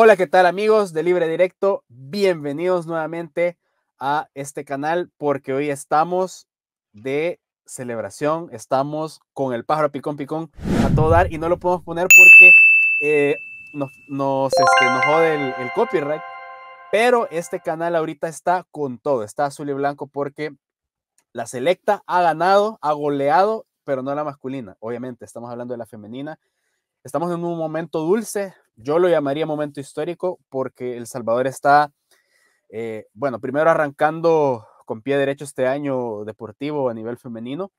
Hola, ¿qué tal amigos de Libre Directo? Bienvenidos nuevamente a este canal porque hoy estamos de celebración, estamos con el pájaro picón picón a todo dar y no lo podemos poner porque eh, nos, nos, este, jode el copyright, pero este canal ahorita está con todo, está azul y blanco porque la selecta ha ganado, ha goleado, pero no la masculina, obviamente, estamos hablando de la femenina. Estamos en un momento dulce, yo lo llamaría momento histórico porque El Salvador está, eh, bueno, primero arrancando con pie derecho este año deportivo a nivel femenino,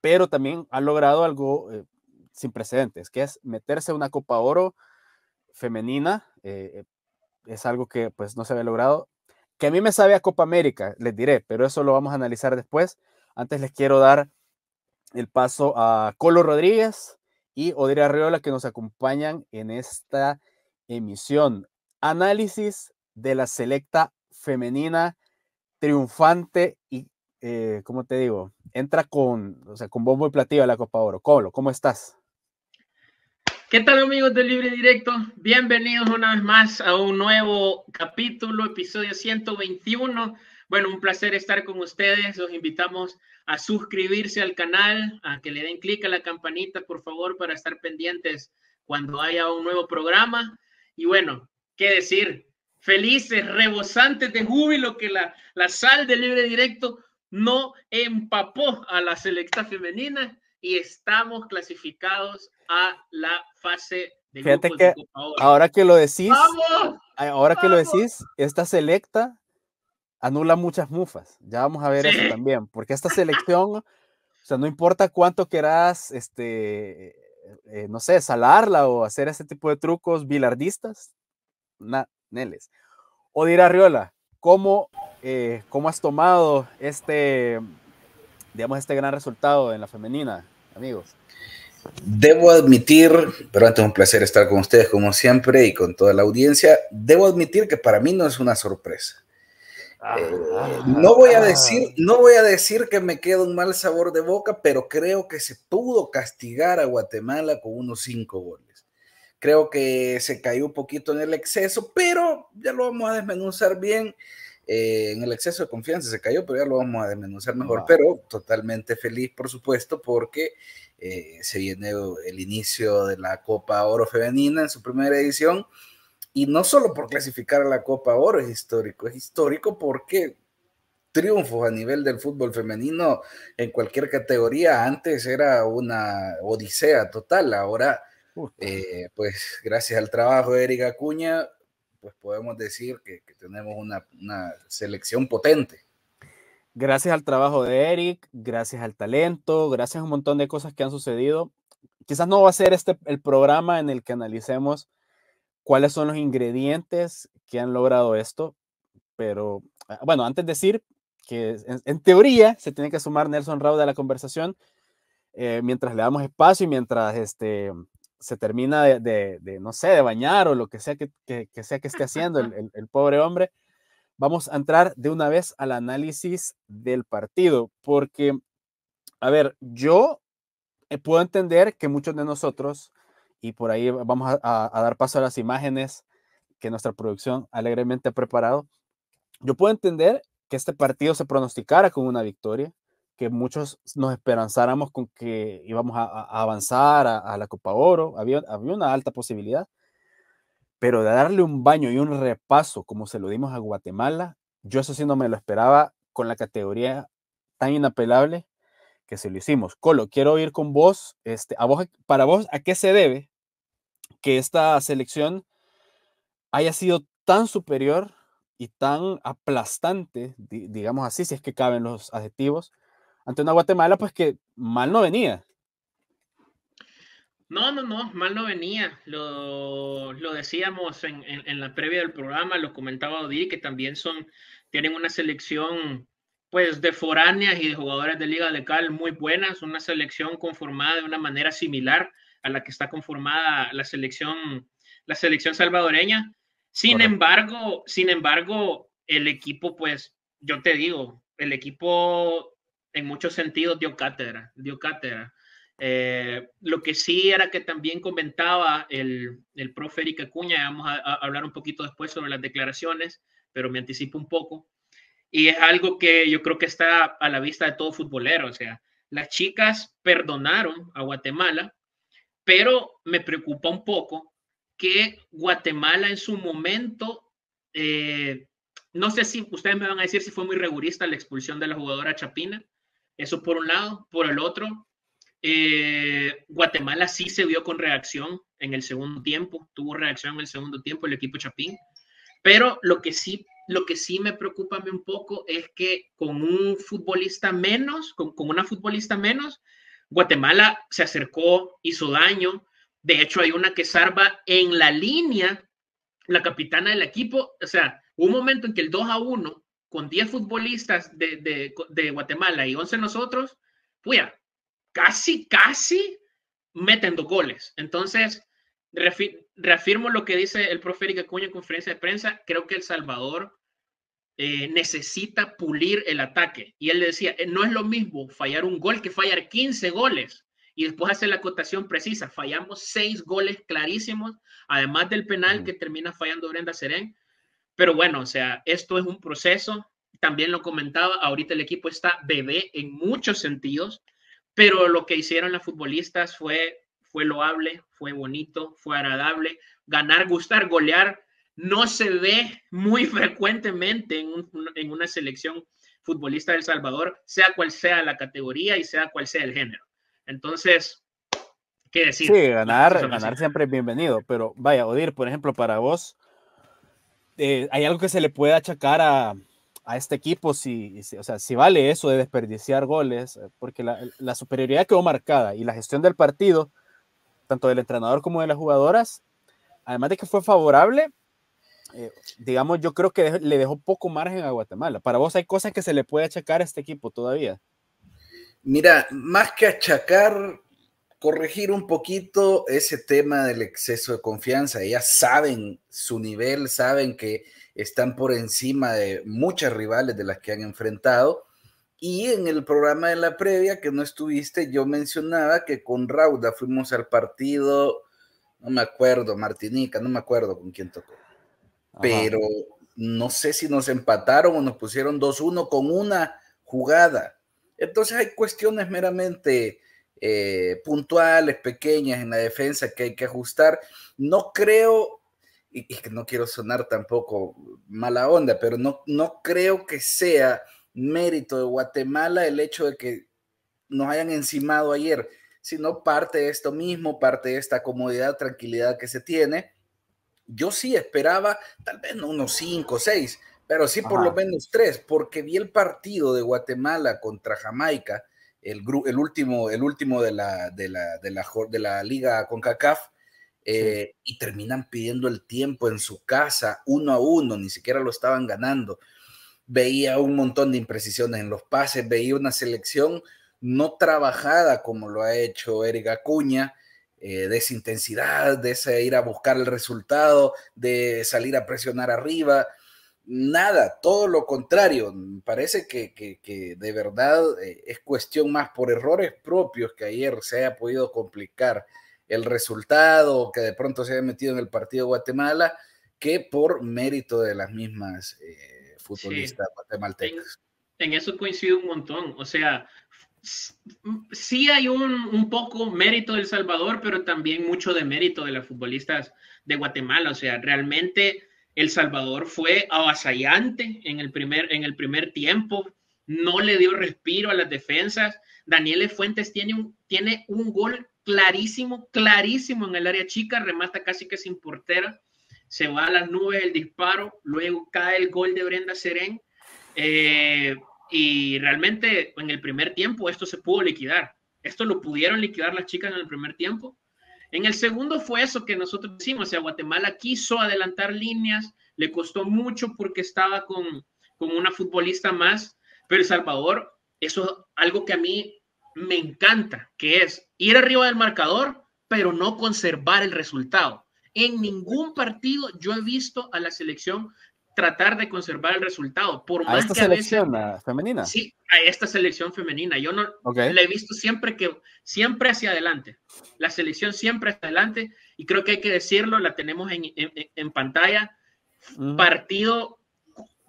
pero también ha logrado algo eh, sin precedentes, que es meterse a una Copa Oro femenina. Eh, es algo que pues no se había logrado. Que a mí me sabe a Copa América, les diré, pero eso lo vamos a analizar después. Antes les quiero dar el paso a Colo Rodríguez, y Odira Arriola que nos acompañan en esta emisión. Análisis de la selecta femenina triunfante y, eh, ¿cómo te digo? Entra con, o sea, con bombo y platillo a la Copa Oro. Colo, ¿cómo estás? ¿Qué tal amigos de Libre Directo? Bienvenidos una vez más a un nuevo capítulo, episodio 121 bueno, un placer estar con ustedes. Los invitamos a suscribirse al canal, a que le den clic a la campanita, por favor, para estar pendientes cuando haya un nuevo programa. Y bueno, ¿qué decir? Felices, rebosantes de júbilo que la, la sal de libre directo no empapó a la selecta femenina y estamos clasificados a la fase de Fíjate que ahora que lo decís, ahora que lo decís, esta selecta anula muchas mufas. Ya vamos a ver eso también, porque esta selección, o sea, no importa cuánto quieras, este, eh, no sé, salarla o hacer ese tipo de trucos bilardistas, na, Neles. O dirá Riola, ¿cómo, eh, ¿cómo has tomado este, digamos, este gran resultado en la femenina, amigos? Debo admitir, pero antes un placer estar con ustedes como siempre y con toda la audiencia, debo admitir que para mí no es una sorpresa. Eh, no voy a decir, no voy a decir que me queda un mal sabor de boca, pero creo que se pudo castigar a Guatemala con unos cinco goles. Creo que se cayó un poquito en el exceso, pero ya lo vamos a desmenuzar bien. Eh, en el exceso de confianza se cayó, pero ya lo vamos a desmenuzar mejor. Pero totalmente feliz, por supuesto, porque eh, se viene el inicio de la Copa Oro Femenina en su primera edición y no solo por clasificar a la Copa Oro es histórico, es histórico porque triunfos a nivel del fútbol femenino en cualquier categoría antes era una odisea total, ahora eh, pues gracias al trabajo de Erika Acuña pues podemos decir que, tenemos una, una, selección potente. Gracias al trabajo de Eric, gracias al talento, gracias a un montón de cosas que han sucedido. Quizás no va a ser este el programa en el que analicemos cuáles son los ingredientes que han logrado esto. Pero ah, bueno, antes de decir que en, teoría se tiene que sumar Nelson Rauda a la conversación eh, mientras le damos espacio y mientras este, se termina de, no sé, de bañar o lo que sea que, sea que esté haciendo el, el, pobre hombre, vamos a entrar de una vez al análisis del partido, porque, a ver, yo eh, puedo entender que muchos de nosotros y por ahí vamos a, dar paso a las imágenes que nuestra producción alegremente ha preparado. Yo puedo entender que este partido se pronosticara con una victoria, que muchos nos esperanzáramos con que íbamos a, avanzar a, la Copa Oro, había, había una alta posibilidad, pero de darle un baño y un repaso como se lo dimos a Guatemala, yo eso sí no me lo esperaba con la categoría tan inapelable que se lo hicimos. Colo, quiero ir con vos, este, a vos, para vos, ¿a qué se debe que esta selección haya sido tan superior y tan aplastante, digamos así, si es que caben los adjetivos, ante una Guatemala, pues que mal no venía. No, no, no, mal no venía. Lo, decíamos en, la previa del programa, lo comentaba Odi, que también son, tienen una selección pues de foráneas y de jugadores de Liga de Cal muy buenas, una selección conformada de una manera similar a la que está conformada la selección, la selección salvadoreña. Sin embargo, sin embargo, el equipo, pues, yo te digo, el equipo en muchos sentidos dio cátedra, dio cátedra. Eh, lo que sí era que también comentaba el, el profe Erika Acuña, vamos a, hablar un poquito después sobre las declaraciones, pero me anticipo un poco. Y es algo que yo creo que está a la vista de todo futbolero. O sea, las chicas perdonaron a Guatemala, pero me preocupa un poco que Guatemala en su momento, eh, no sé si ustedes me van a decir si fue muy rigurista la expulsión de la jugadora Chapina. Eso por un lado. Por el otro, eh, Guatemala sí se vio con reacción en el segundo tiempo, tuvo reacción en el segundo tiempo el equipo Chapín, pero lo que sí, lo que sí me preocupa un poco es que con un futbolista menos, con, con una futbolista menos, Guatemala se acercó, hizo daño, de hecho hay una que salva en la línea, la capitana del equipo, o sea, un momento en que el 2 a 1 con 10 futbolistas de, de, de Guatemala y 11 nosotros, puya, casi, casi meten dos goles. Entonces, reafirmo lo que dice el profe Acuña en conferencia de prensa. Creo que El Salvador eh, necesita pulir el ataque. Y él decía, eh, no es lo mismo fallar un gol que fallar 15 goles. Y después hacer la acotación precisa. Fallamos seis goles clarísimos, además del penal que termina fallando Brenda Serén. Pero bueno, o sea, esto es un proceso. También lo comentaba, ahorita el equipo está bebé en muchos sentidos pero lo que hicieron las futbolistas fue, fue loable, fue bonito, fue agradable. Ganar, gustar, golear no se ve muy frecuentemente en, una selección futbolista del Salvador, sea cual sea la categoría y sea cual sea el género. Entonces, ¿qué decir? Sí, ganar, ganar siempre es bienvenido, pero vaya, Odir, por ejemplo, para vos, eh, ¿hay algo que se le puede achacar a, a este equipo si, o sea, si vale eso de desperdiciar goles, eh, porque la, superioridad quedó marcada y la gestión del partido, tanto del entrenador como de las jugadoras, además de que fue favorable, eh, digamos, yo creo que le dejó poco margen a Guatemala. Para vos hay cosas que se le puede achacar a este equipo todavía. Mira, más que achacar, corregir un poquito ese tema del exceso de confianza. Ya saben su nivel, saben que están por encima de muchas rivales de las que han enfrentado. Y en el programa de la previa que no estuviste, yo mencionaba que con Rauda fuimos al partido, no me acuerdo, Martinica, no me acuerdo con quién tocó. Pero no sé si nos empataron o nos pusieron 2-1 con una jugada. Entonces hay cuestiones meramente eh, puntuales, pequeñas en la defensa que hay que ajustar. No creo y, que no quiero sonar tampoco mala onda, pero no, no creo que sea mérito de Guatemala el hecho de que nos hayan encimado ayer, sino parte de esto mismo, parte de esta comodidad, tranquilidad que se tiene. Yo sí esperaba tal vez no unos cinco, seis, pero sí por lo menos tres, porque vi el partido de Guatemala contra Jamaica, el, el último, el último de la, de la, de la, de la liga CONCACAF, eh, y terminan pidiendo el tiempo en su casa, uno a uno, ni siquiera lo estaban ganando. Veía un montón de imprecisiones en los pases, veía una selección no trabajada como lo ha hecho Eric Acuña, eh, de esa intensidad, de ese ir a buscar el resultado, de salir a presionar arriba. Nada, todo lo contrario. Parece que, que de verdad eh, es cuestión más por errores propios que ayer se haya podido complicar el resultado que de pronto se haya metido en el partido de Guatemala que por mérito de las mismas eh, futbolistas guatemaltecas. En, eso coincido un montón. O sea, sí hay un, un, poco mérito del Salvador, pero también mucho de mérito de las futbolistas de Guatemala. O sea, realmente El Salvador fue avasallante en el primer, en el primer tiempo, no le dio respiro a las defensas. Daniel Fuentes tiene un, tiene un gol clarísimo, clarísimo en el área chica, remata casi que sin portera, se va a las nubes el disparo, luego cae el gol de Brenda Serén eh, y realmente en el primer tiempo esto se pudo liquidar. Esto lo pudieron liquidar las chicas en el primer tiempo. En el segundo fue eso que nosotros hicimos, o sea, Guatemala quiso adelantar líneas, le costó mucho porque estaba con, con una futbolista más, pero El Salvador, eso es algo que a mí me encanta, que es ir arriba del marcador, pero no conservar el resultado. En ningún partido yo he visto a la selección tratar de conservar el resultado. Por más a esta selección femenina. Sí, a esta selección femenina. Yo no la he visto siempre que siempre hacia adelante. La selección siempre hacia adelante y creo que hay que decirlo, la tenemos en, en, pantalla. Partido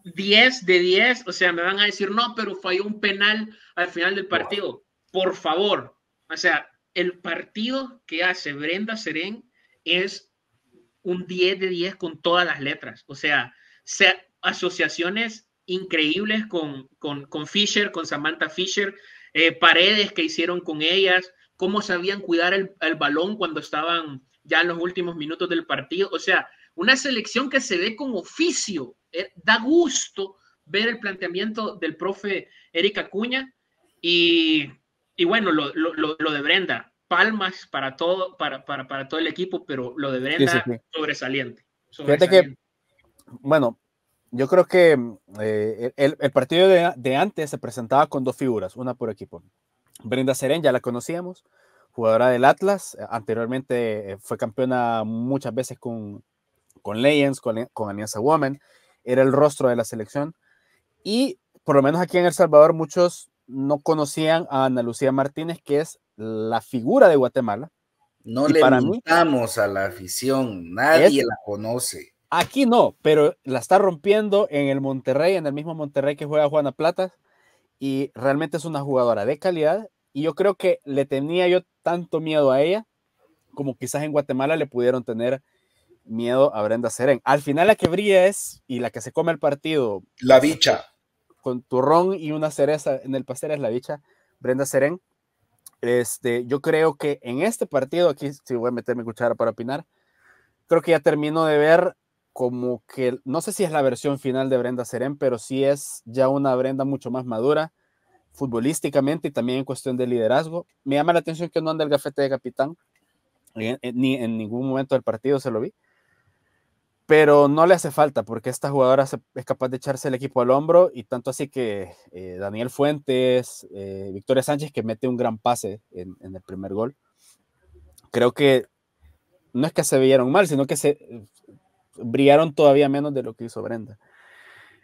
10 de 10, o sea, me van a decir, no, pero falló un penal al final del partido. Por favor, o sea, el partido que hace Brenda Serén es un 10 de 10 con todas las letras. O sea, asociaciones increíbles con, con, con, Fisher, con Samantha Fisher, eh, paredes que hicieron con ellas, cómo sabían cuidar el, el, balón cuando estaban ya en los últimos minutos del partido. O sea, una selección que se ve con oficio. Eh, da gusto ver el planteamiento del profe Erika Acuña y, y bueno, lo, lo, lo, de Brenda. Palmas para todo, para, para, para, todo el equipo, pero lo de Brenda sobresaliente. Fíjate que, bueno, yo creo que eh, el, el, partido de, de, antes se presentaba con dos figuras, una por equipo. Brenda Seren, ya la conocíamos, jugadora del Atlas, anteriormente fue campeona muchas veces con, con Legends, con, con Alianza Women, era el rostro de la selección. Y por lo menos aquí en El Salvador muchos no conocían a Ana Lucía Martínez, que es la figura de Guatemala. No le para a la afición, nadie la conoce. Aquí no, pero la está rompiendo en el Monterrey, en el mismo Monterrey que juega Juana Plata, y realmente es una jugadora de calidad. Y yo creo que le tenía yo tanto miedo a ella como quizás en Guatemala le pudieron tener miedo a Brenda Seren. Al final la que brilla es, y la que se come el partido. La bicha. Con turrón y una cereza en el pastel es la bicha, Brenda Seren. Este, yo creo que en este partido, aquí si voy a meter mi cuchara para opinar, creo que ya termino de ver como que, no sé si es la versión final de Brenda Seren, pero sí es ya una Brenda mucho más madura futbolísticamente y también en cuestión de liderazgo. Me llama la atención que no anda el gafete de capitán, ni en ningún momento del partido se lo vi pero no le hace falta porque esta jugadora es capaz de echarse el equipo al hombro y tanto así que eh, Daniel Fuentes, eh, Victoria Sánchez que mete un gran pase en, el primer gol. Creo que no es que se vieron mal, sino que se brillaron todavía menos de lo que hizo Brenda.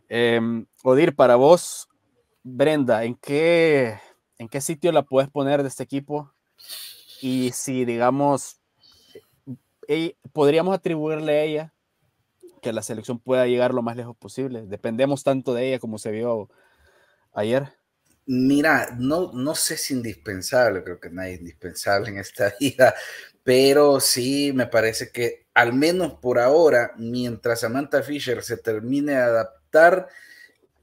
Em, Odir, para vos, Brenda, ¿en qué, ¿en qué sitio la puedes poner de este equipo? Y si, digamos, eh, podríamos atribuirle a ella que la selección pueda llegar lo más lejos posible. Dependemos tanto de ella como se vio ayer. Mira, no, no sé si indispensable, creo que nadie es indispensable en esta vida, pero sí me parece que al menos por ahora, mientras Samantha Fisher se termine de adaptar,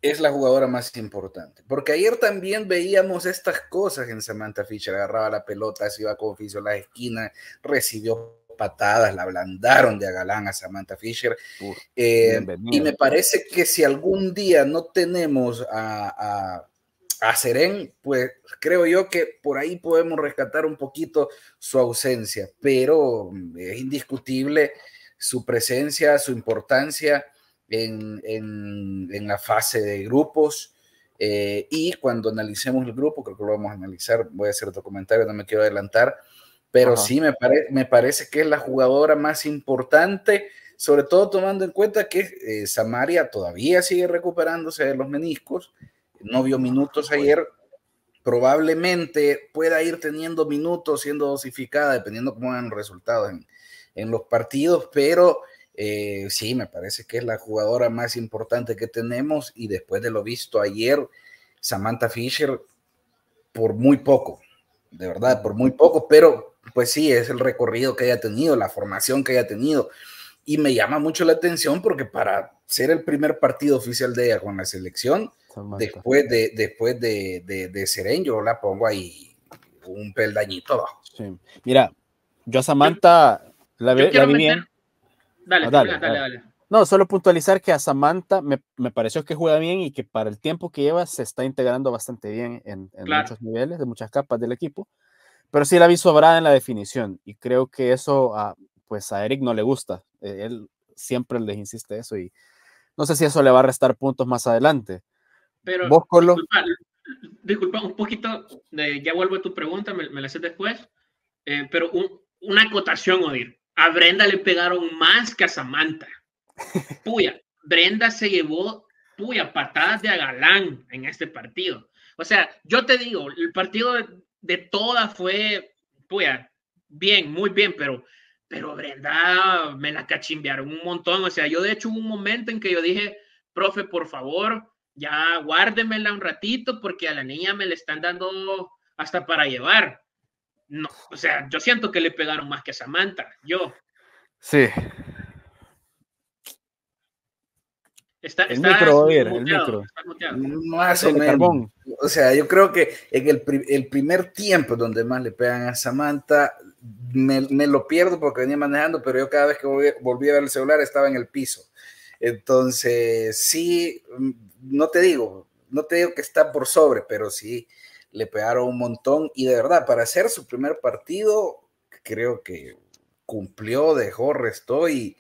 es la jugadora más importante. Porque ayer también veíamos estas cosas en Samantha Fisher, agarraba la pelota, se iba con oficio a la esquina, recibió patadas, la ablandaron de Agalán a Samantha Fisher. Eh, y me parece que si algún día no tenemos a, a, a Seren, pues creo yo que por ahí podemos rescatar un poquito su ausencia, pero mm, es indiscutible su presencia, su importancia en, en, en la fase de grupos. Eh, y cuando analicemos el grupo, creo que lo vamos a analizar, voy a hacer otro comentario, no me quiero adelantar, pero sí me, me parece que es la jugadora más importante, sobre todo tomando en cuenta que eh, Samaria todavía sigue recuperándose de los meniscos, no vio minutos ayer, probablemente pueda ir teniendo minutos siendo dosificada, dependiendo cómo van los resultados en, en los partidos, pero eh, sí, me parece que es la jugadora más importante que tenemos y después de lo visto ayer, Samantha Fisher, por muy poco, de verdad, por muy poco, pero pues sí, es el recorrido que haya tenido, la formación que haya tenido. Y me llama mucho la atención porque para ser el primer partido oficial de ella con la selección, después de, después de, de, Seren, yo la pongo ahí un peldañito abajo. Mira, yo a Samantha la, vi bien. Dale, dale, dale, No, solo puntualizar que a Samantha me, me, pareció que juega bien y que para el tiempo que lleva se está integrando bastante bien en, en muchos niveles, de muchas capas del equipo pero sí la vi sobrada en la definición y creo que eso a, pues a Eric no le gusta. E, él siempre les insiste eso y no sé si eso le va a restar puntos más adelante. Pero, ¿Vos, Colo? Disculpa, un poquito, ya vuelvo a tu pregunta, me, la haces después, eh, pero una acotación, Odir. A Brenda le pegaron más que a Samantha. Puya. Brenda se llevó, puya, patadas de agalán en este partido. O sea, yo te digo, el partido de, de todas fue, puya, bien, muy bien, pero, pero Brenda me la cachimbearon un montón. O sea, yo de hecho hubo un momento en que yo dije, profe, por favor, ya guárdemela un ratito porque a la niña me le están dando hasta para llevar. No, o sea, yo siento que le pegaron más que a Samantha, yo. Sí. Está, El está micro, el micro. Más o menos. O sea, yo creo que en el, pri- el primer tiempo donde más le pegan a Samantha, me, me lo pierdo porque venía manejando, pero yo cada vez que volví, volví a ver el celular estaba en el piso. Entonces, sí, no te digo, no te digo que está por sobre, pero sí le pegaron un montón y de verdad, para hacer su primer partido, creo que cumplió, dejó, restó y,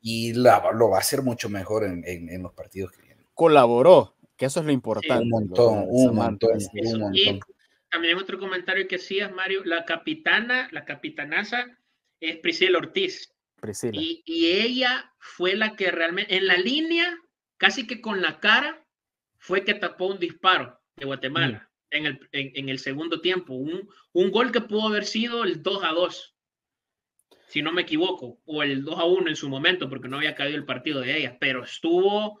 y la- lo va a hacer mucho mejor en, en- en los partidos que vienen. Colaboró, que eso es lo importante. un montón, un montón, un Y montón. también otro comentario que hacías, Mario, la capitana, la capitanaza es Priscila Ortiz. Priscila. Y, y ella fue la que realmente, en la línea, casi que con la cara, fue que tapó un disparo de Guatemala en, el, en, en el segundo tiempo. Un, un gol que pudo haber sido el 2 a 2, si no me equivoco, o el 2 a 1 en su momento, porque no había caído el partido de ella, pero estuvo,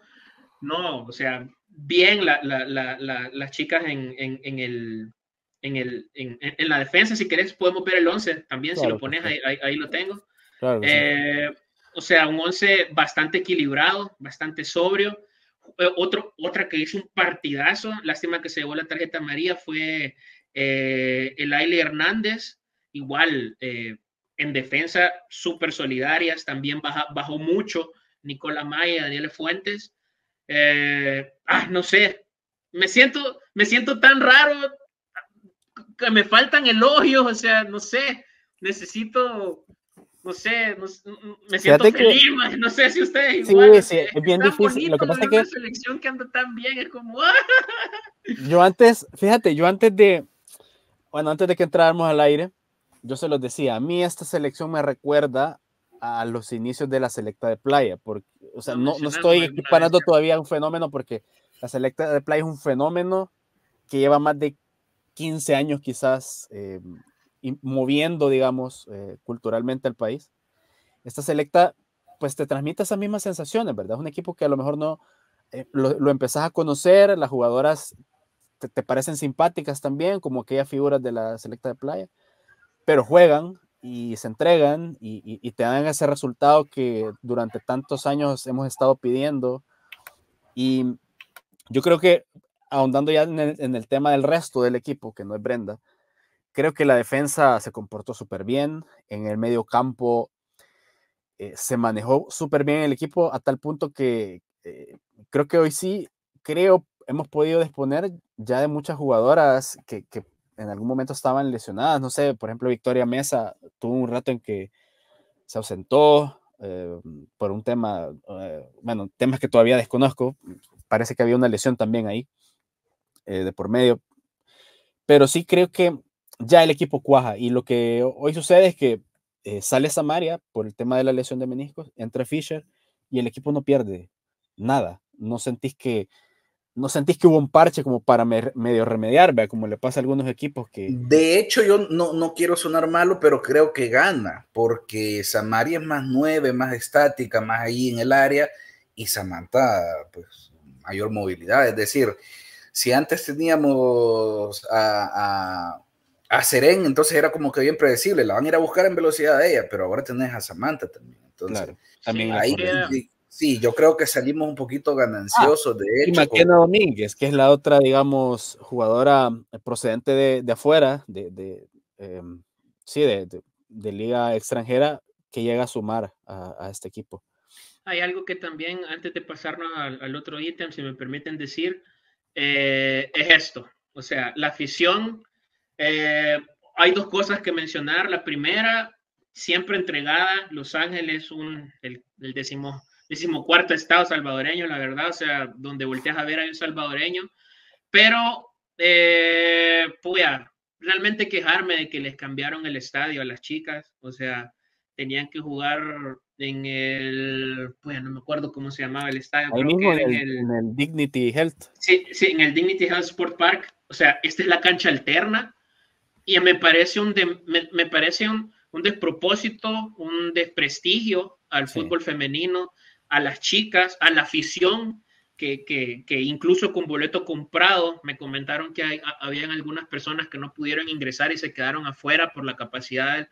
no, o sea, bien la- la- la- la- las chicas en, en, el... En, el, en, en- la defensa, si querés, podemos ver el 11 también, si Claro, lo pones, ahí, ahí- ahí lo tengo. Claro que sí. O sea, un 11 bastante equilibrado, bastante sobrio. Eh, otro, otra que hizo un partidazo, lástima que se llevó la tarjeta María, fue eh, el Aile Hernández, igual eh, en defensa súper solidarias, también baja- bajó mucho Nicola Maya, Daniel Fuentes. Eh, ah, no sé, me siento, me siento tan raro que me faltan elogios, o sea, no sé, necesito, no sé, no me siento Fíjate que- feliz, man, no sé si ustedes Sí, igual, sí, es es bien difícil. Lo que pasa es que- selección que anda tan bien, es como. Yo antes, fíjate, yo antes de, bueno, antes de que entráramos al aire, yo se los decía, a mí esta selección me recuerda a los inicios de la selecta de playa, porque, o sea, no, no estoy equiparando todavía un fenómeno porque la selecta de playa es un fenómeno que lleva más de 15 años quizás eh, moviendo, digamos, eh, culturalmente al país. Esta selecta, pues te transmite esas mismas sensaciones, ¿verdad? Es un equipo que a lo mejor no, eh, lo, lo empezás a conocer, las jugadoras te, te parecen simpáticas también, como aquellas figuras de la selecta de playa, pero juegan y se entregan y, y- y te dan ese resultado que durante tantos años hemos estado pidiendo. Y yo creo que, ahondando ya en el, en el tema del resto del equipo, que no es Brenda, creo que la defensa se comportó súper bien, en el medio campo eh, se manejó súper bien el equipo a tal punto que eh, creo que hoy sí, creo, hemos podido disponer ya de muchas jugadoras que, que en algún momento estaban lesionadas. No sé, por ejemplo, Victoria Mesa tuvo un rato en que se ausentó eh, por un tema, eh, bueno, temas que todavía desconozco. Parece que había una lesión también ahí eh, de por medio. Pero sí creo que ya el equipo cuaja y lo que hoy sucede es que eh, sale Samaria por el tema de la lesión de meniscos, entra Fisher y el equipo no pierde nada. No sentís que no sentís que hubo un parche como para me- medio remediar, ¿vea? como le pasa a algunos equipos que De hecho, yo no, no quiero sonar malo, pero creo que gana, porque Samaria es más nueve, más estática, más ahí en el área, y Samantha, pues, mayor movilidad. Es decir, si antes teníamos a, a Seren, entonces era como que bien predecible, la van a ir a buscar en velocidad de ella, pero ahora tenés a Samantha también. Entonces, claro, también ahí, sí, sí, yo creo que salimos un poquito gananciosos, de y hecho. con- Maquena Domínguez, que es la otra, digamos, jugadora procedente de, de afuera, de, de, em, sí, de, de- de liga extranjera, que llega a sumar a, a este equipo. Hay algo que también, antes de pasarnos al, al otro ítem, si me permiten decir, eh, es esto. O sea, la afición, eh, hay dos cosas que mencionar. La primera, siempre entregada, Los Ángeles, un, el, el décimo, decimocuarto estado salvadoreño, la verdad, o sea, donde volteas a ver hay un salvadoreño, pero, eh, puya, realmente quejarme de que les cambiaron el estadio a las chicas, o sea, tenían que jugar en el, pues no me acuerdo cómo se llamaba el estadio. Ahí mismo en el, Dignity Health. Sí, sí, en el Dignity Health Sport Park. O sea, esta es la cancha alterna y me parece un, me, parece un, un, despropósito, un desprestigio al fútbol femenino, a las chicas, a la afición. Que, que, que, incluso con boleto comprado me comentaron que hay, habían algunas personas que no pudieron ingresar y se quedaron afuera por la capacidad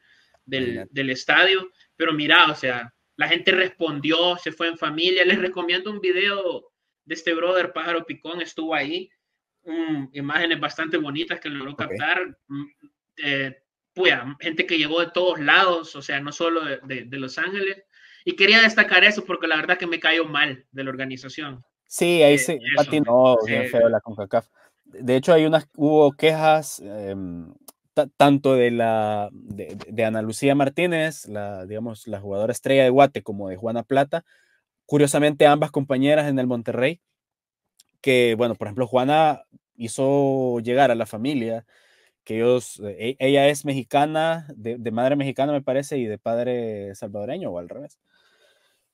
del, del, estadio. Pero mira, o sea, la gente respondió, se fue en familia. Les recomiendo un video de este brother Pájaro Picón, estuvo ahí. Imágenes bastante bonitas que logró captar. Mm, eh, pues, gente que llegó de todos lados, o sea, no solo de, de, Los Ángeles. Y quería destacar eso porque la verdad que me cayó mal de la organización. Sí, ahí se patinó bien feo la CONCACAF. De hecho, hay unas, hubo quejas em, tanto de la de, Ana Lucía Martínez, la, digamos, la jugadora estrella de Guate, como de Juana Plata. Curiosamente, ambas compañeras en el Monterrey, que, bueno, por ejemplo, Juana hizo llegar a la familia que ellos, e, ella es mexicana, de, madre mexicana me parece, y de padre salvadoreño o al revés.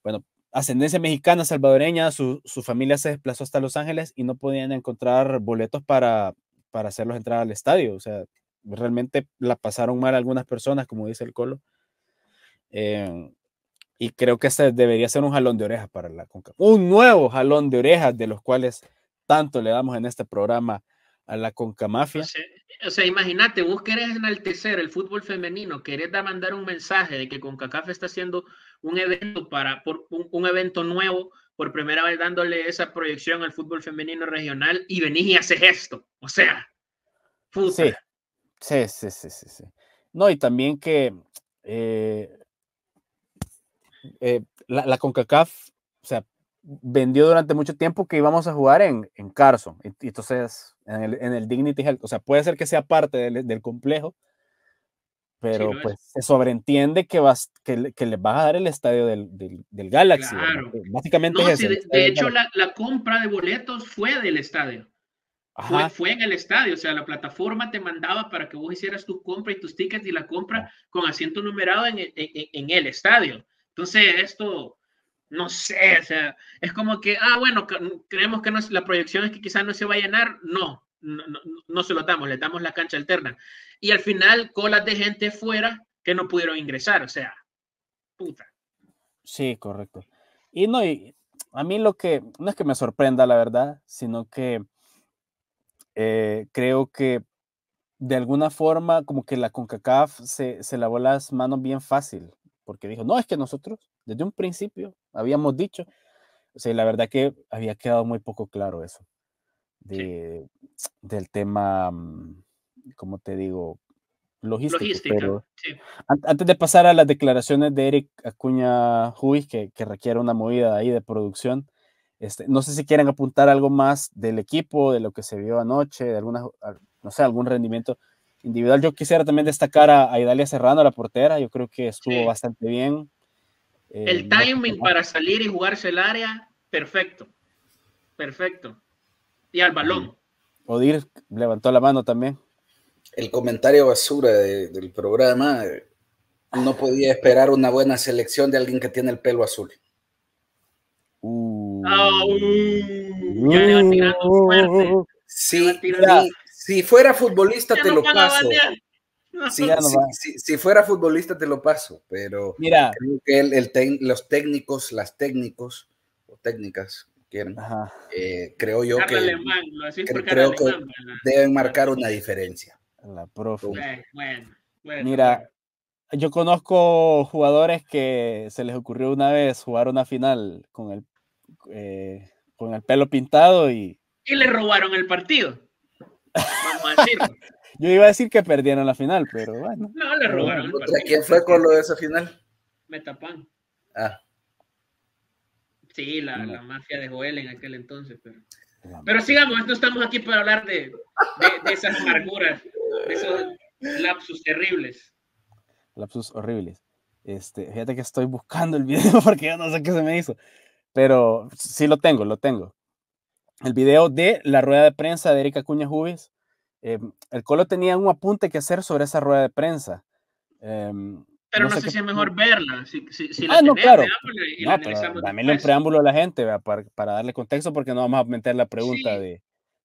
Bueno, ascendencia mexicana, salvadoreña, su, su, familia se desplazó hasta Los Ángeles y no podían encontrar boletos para, para hacerlos entrar al estadio. O sea, realmente la pasaron mal algunas personas, como dice el Colo. Eh, y creo que ese debería ser un jalón de orejas para la CONCACAF. Un nuevo jalón de orejas de los cuales tanto le damos en este programa a la CONCAMAFIA. O sea, imagínate, vos querés enaltecer el fútbol femenino, querés dar, mandar un mensaje de que CONCACAF está haciendo un evento para por un, evento nuevo, por primera vez dándole esa proyección al fútbol femenino regional y venís y haces esto. O sea, puta. Sí, sí, sí, sí, sí. No, y también que eh, eh, la, CONCACAF, o sea, vendió durante mucho tiempo que íbamos a jugar en, en Carson, y, entonces en el, en el, Dignity Health, o sea, puede ser que sea parte del, del complejo, pero pues se sobreentiende que, vas, que, que, les vas a dar el estadio del, del, Galaxy. Claro. Básicamente es de, de, hecho, la, la, compra de boletos fue del estadio. Fue, fue, en el estadio, o sea, la plataforma te mandaba para que vos hicieras tu compra y tus tickets y la compra con asiento numerado en, en, en, el estadio. Entonces, esto, no sé, o sea, es como que, ah, bueno, creemos que la proyección es que quizás no se va a llenar. No, no, no, no se lo damos, le damos la cancha alterna. Y al final, colas de gente fuera que no pudieron ingresar, o sea, puta. Sí, correcto. Y no, y a mí lo que, no es que me sorprenda, la verdad, sino que eh, creo que de alguna forma como que la CONCACAF se, se lavó las manos bien fácil, porque dijo, no, es que nosotros desde un principio habíamos dicho, o sea, la verdad que había quedado muy poco claro eso, de, del tema, mm, como te digo, logístico. pero Antes de pasar a las declaraciones de Eric Acuña Juiz, que, que requiere una movida ahí de producción, este, no sé si quieren apuntar algo más del equipo, de lo que se vio anoche, de alguna, no sé, algún rendimiento individual. Yo quisiera también destacar a, Idalia Serrano, la portera. Yo creo que estuvo bastante bien. Eh, el timing para salir y jugarse el área, perfecto. Perfecto. Y al balón. Odir levantó la mano también. El comentario basura del programa. No podía esperar una buena selección de alguien que tiene el pelo azul. Si, fuera futbolista te lo paso. Si, fuera futbolista te lo paso, pero Mira. creo que el, los técnicos, las técnicos o técnicas quieren, eh, creo yo que, creo que deben marcar una diferencia. La Mira, yo conozco jugadores que se les ocurrió una vez jugar una final con el eh, con el pelo pintado y... Y le robaron el partido. Vamos a decirlo. Yo iba a decir que perdieron la final, pero bueno. No, le robaron. Partido. ¿Quién fue con lo de esa final? Metapan. Ah. Sí, la, la, mafia de Joel en aquel entonces. Pero, pero sigamos, no estamos aquí para hablar de, de, de esas amarguras, de esos lapsus terribles. Lapsus horribles. Este, fíjate que estoy buscando el video porque yo no sé qué se me hizo pero sí lo tengo, lo tengo. El video de la rueda de prensa de Erika Cuña Jubis. Eh, el Colo tenía un apunte que hacer sobre esa rueda de prensa. Em, Pero no, sé, si es mejor verla. Si, si, ah, no, claro. Y la en preámbulo a la gente para, para, darle contexto, porque no vamos a meter la pregunta de,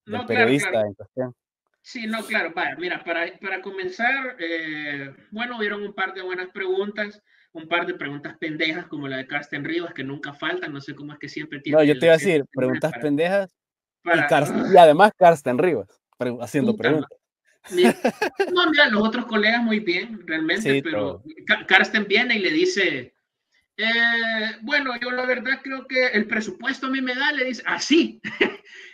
del periodista en cuestión. Sí, no, claro. Vaya, mira, para, para comenzar, eh, bueno, hubieron un par de buenas preguntas, un par de preguntas pendejas, como la de Carsten Rivas, que nunca faltan. No sé cómo es que siempre tiene. No, yo te iba a decir, preguntas pendejas. Y, además Carsten Rivas, haciendo preguntas. No, mira, los otros colegas muy bien, realmente, pero Carsten viene y le dice, eh, bueno, yo la verdad creo que el presupuesto a mí me da, le dice, así,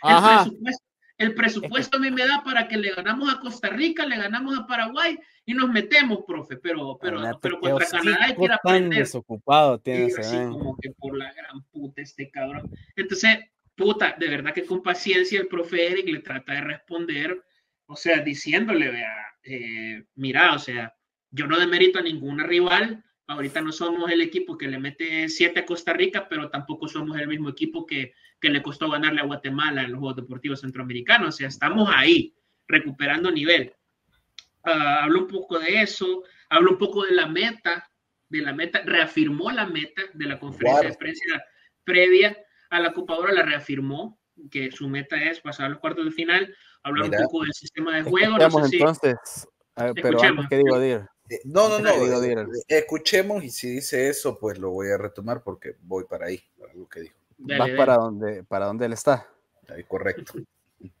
ah, el, presupuesto, a mí me da para que le ganamos a Costa Rica, le ganamos a Paraguay y nos metemos, profe, pero, pero, pero contra Canadá hay que ir a aprender. desocupado tiene así como que por la gran puta este cabrón. Entonces, puta, de verdad que con paciencia el profe Eric le trata de responder o sea, diciéndole, vea, eh, mira, o sea, yo no demerito a ninguna rival, ahorita no somos el equipo que le mete siete a Costa Rica, pero tampoco somos el mismo equipo que, que le costó ganarle a Guatemala en los Juegos Deportivos Centroamericanos, o sea, estamos ahí, recuperando nivel. Uh, habló un poco de eso, habló un poco de la meta, de la meta, reafirmó la meta de la conferencia de prensa previa a la Copa Oro, la reafirmó, que su meta es pasar a los cuartos de final hablar un poco del sistema de juego. No sé entonces, pero ¿qué digo dir? Eh, no, no, no, eh, escuchemos y si dice eso, pues lo voy a retomar porque voy para ahí, para lo que dijo. Vas para donde, para donde él está. Ahí, correcto.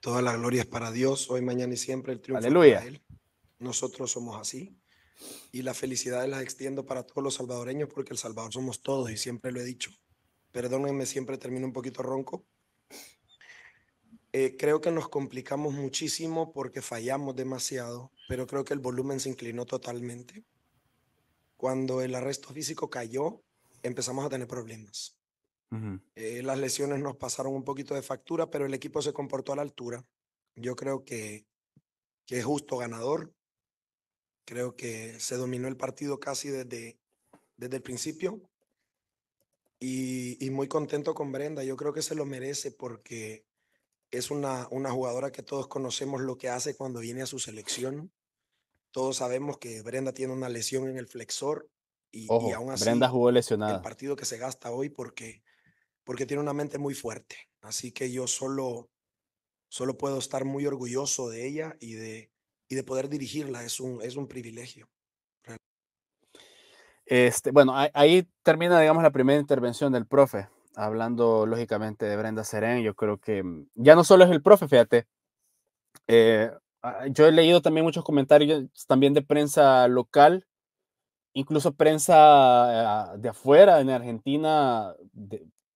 Toda la gloria es para Dios, hoy, mañana y siempre el triunfo Aleluya. Él. Nosotros somos así. Y la felicidad las extiendo para todos los salvadoreños porque El Salvador somos todos y siempre lo he dicho. Perdónenme, siempre termino un poquito ronco, eh, creo que nos complicamos muchísimo porque fallamos demasiado, pero creo que el volumen se inclinó totalmente. Cuando el arresto físico cayó, empezamos a tener problemas. Eh, las lesiones nos pasaron un poquito de factura, pero el equipo se comportó a la altura. Yo creo que, que es justo ganador. Creo que se dominó el partido casi desde, desde el principio. Y, y muy contento con Brenda. Yo creo que se lo merece porque es una, una jugadora que todos conocemos lo que hace cuando viene a su selección. Todos sabemos que Brenda tiene una lesión en el flexor y, aún así Brenda jugó lesionada. El partido que se gasta hoy porque, porque tiene una mente muy fuerte. Así que yo solo, solo puedo estar muy orgulloso de ella y de, y de poder dirigirla. Es un, es un privilegio. Este, bueno, ahí termina, digamos, la primera intervención del profe hablando lógicamente de Brenda Serén, yo creo que mm, ya no solo es el profe, fíjate. Eh, ah, yo he leído también muchos comentarios también de prensa local, incluso prensa ah, de afuera, en Argentina,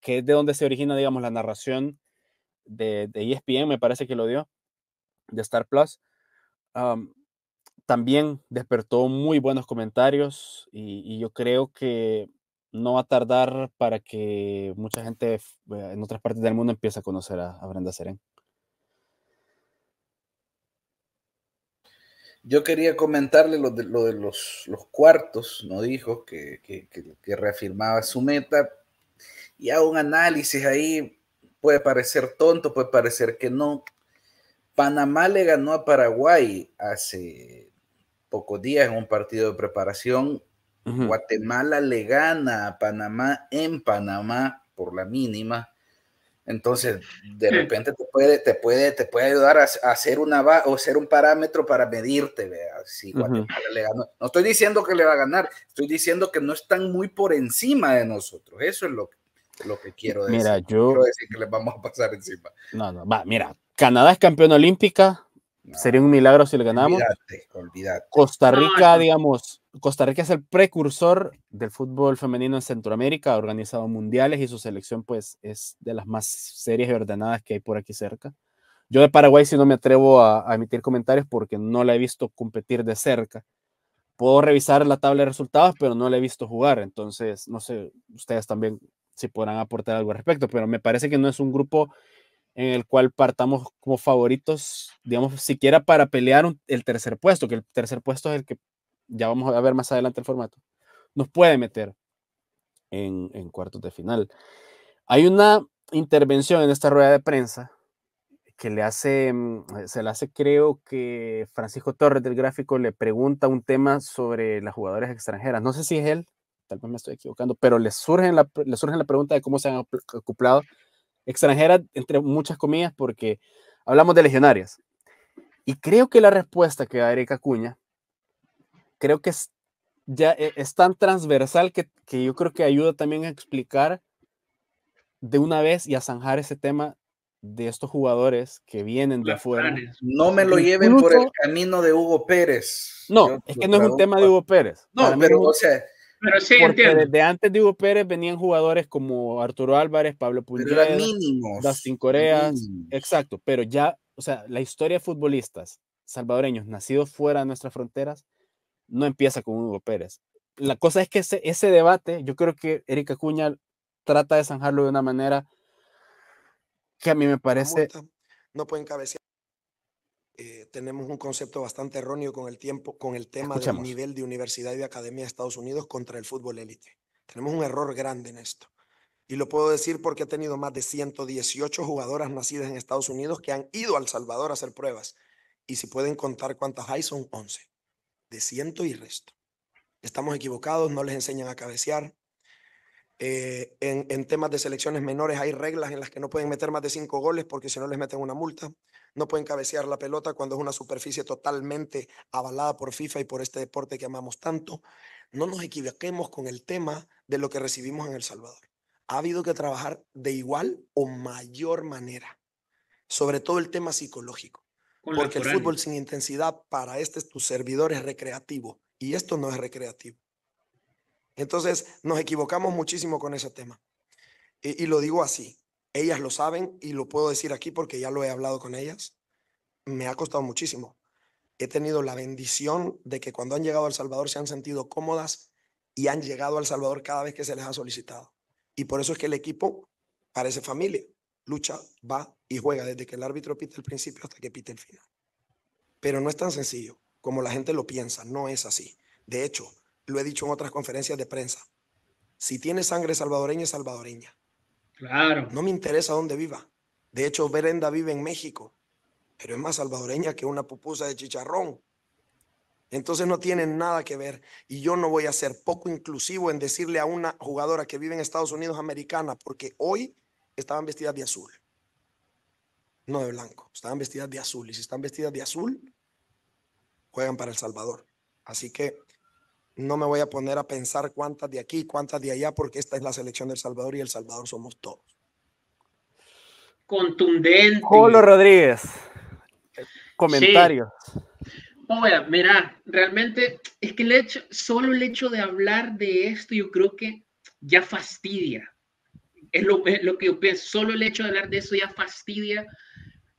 que es de donde se origina, digamos, la narración de, de ESPN, me parece que lo dio, de Star Plus. También despertó muy buenos comentarios y yo creo que no va a tardar para que mucha gente eh, en otras partes del mundo empiece a conocer a, Brenda Seren. Yo quería comentarle lo de, lo de los, los, cuartos, ¿no? Dijo que, que, reafirmaba su meta y hago un análisis ahí, puede parecer tonto, puede parecer que no. Panamá le ganó a Paraguay hace pocos días en un partido de preparación Guatemala le gana a Panamá en Panamá por la mínima. Entonces, de repente te puede, te puede, te puede ayudar a, hacer una o ser un parámetro para medirte, vea, si Guatemala le ganó. No estoy diciendo que le va a ganar, estoy diciendo que no están muy por encima de nosotros. Eso es lo, lo que quiero decir. Mira, yo. Quiero decir que les vamos a pasar encima. No, no, va, mira, Canadá es campeona olímpica, Sería un milagro si le ganamos. Olvídate, Costa Rica, digamos, Costa Rica es el precursor del fútbol femenino en Centroamérica, ha organizado mundiales y su selección pues es de las más serias y ordenadas que hay por aquí cerca. Yo de Paraguay si no me atrevo a, emitir comentarios porque no la he visto competir de cerca. Puedo revisar la tabla de resultados, pero no la he visto jugar, entonces no sé, ustedes también si podrán aportar algo al respecto, pero me parece que no es un grupo en el cual partamos como favoritos, digamos, siquiera para pelear el tercer puesto, que el tercer puesto es el que ya vamos a ver más adelante el formato, nos puede meter en, en cuartos de final. Hay una intervención en esta rueda de prensa que le hace, mm, se le hace, creo que Francisco Torres del gráfico le pregunta un tema sobre las jugadoras extranjeras. No sé si es él, tal vez me estoy equivocando, pero le surge la, le surge la pregunta de cómo se han acoplado extranjeras, entre muchas comillas, porque hablamos de legionarias. Y creo que la respuesta que da Erika Cuña, creo que es, ya e, es tan transversal que, que yo creo que ayuda también a explicar de una vez y a zanjar ese tema de estos jugadores que vienen de afuera. No me lo lleven por el camino de Hugo Pérez. No, es que no es un tema de Hugo Pérez. No, pero o sea, pero sí porque desde antes de Hugo Pérez venían jugadores como Arturo Álvarez, Pablo Pulgar, Dustin Corea, exacto, pero ya, o sea, la historia de futbolistas salvadoreños nacidos fuera de nuestras fronteras no empieza con Hugo Pérez. La cosa es que ese, ese debate, yo creo que Erika Cuña trata de zanjarlo de una manera que a mí me parece... No pueden cabecear. Eh, tenemos un concepto bastante erróneo con el tiempo, con el tema del nivel de universidad y de academia de Estados Unidos contra el fútbol élite. Tenemos un error grande en esto. Y lo puedo decir porque he tenido más de 118 jugadoras nacidas en Estados Unidos que han ido al Salvador a hacer pruebas. Y si pueden contar cuántas hay, son 11. De ciento y resto. Estamos equivocados, no les enseñan a cabecear, eh, en, temas de selecciones menores hay reglas en las que no pueden meter más de cinco goles porque si no les meten una multa. No pueden cabecear la pelota cuando es una superficie totalmente avalada por FIFA y por este deporte que amamos tanto. No nos equivoquemos con el tema de lo que recibimos en El Salvador. Ha habido que trabajar de igual o mayor manera, sobre todo el tema psicológico. porque el fútbol sin intensidad para este tu servidor es recreativo y esto no es recreativo. Entonces nos equivocamos muchísimo con ese tema. Y, lo digo así, ellas lo saben y lo puedo decir aquí porque ya lo he hablado con ellas. Me ha costado muchísimo. He tenido la bendición de que cuando han llegado al Salvador se han sentido cómodas y han llegado al Salvador cada vez que se les ha solicitado. Y por eso es que el equipo parece familia. Lucha, va y juega desde que el árbitro pite el principio hasta que pite el final. Pero no es tan sencillo como la gente lo piensa, no es así. De hecho, lo he dicho en otras conferencias de prensa. Si tiene sangre salvadoreña, es salvadoreña. Claro. No me interesa dónde viva. De hecho, Berenda vive en México, pero es más salvadoreña que una pupusa de chicharrón. Entonces no tienen nada que ver. Y yo no voy a ser poco inclusivo en decirle a una jugadora que vive en Estados Unidos americana, porque hoy estaban vestidas de azul, no de blanco, estaban vestidas de azul. Y si están vestidas de azul, juegan para El Salvador. Así que no me voy a poner a pensar cuántas de aquí, cuántas de allá, porque esta es la selección del Salvador y El Salvador somos todos. Contundente. Polo Rodríguez. Comentarios. Oye, mira, realmente es que el hecho, solo el hecho de hablar de esto, yo creo que ya fastidia. Es lo, lo que yo pienso, solo el hecho de hablar de eso ya fastidia.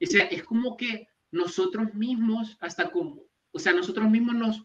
O sea, es como que nosotros mismos, hasta como, o sea, nosotros mismos nos,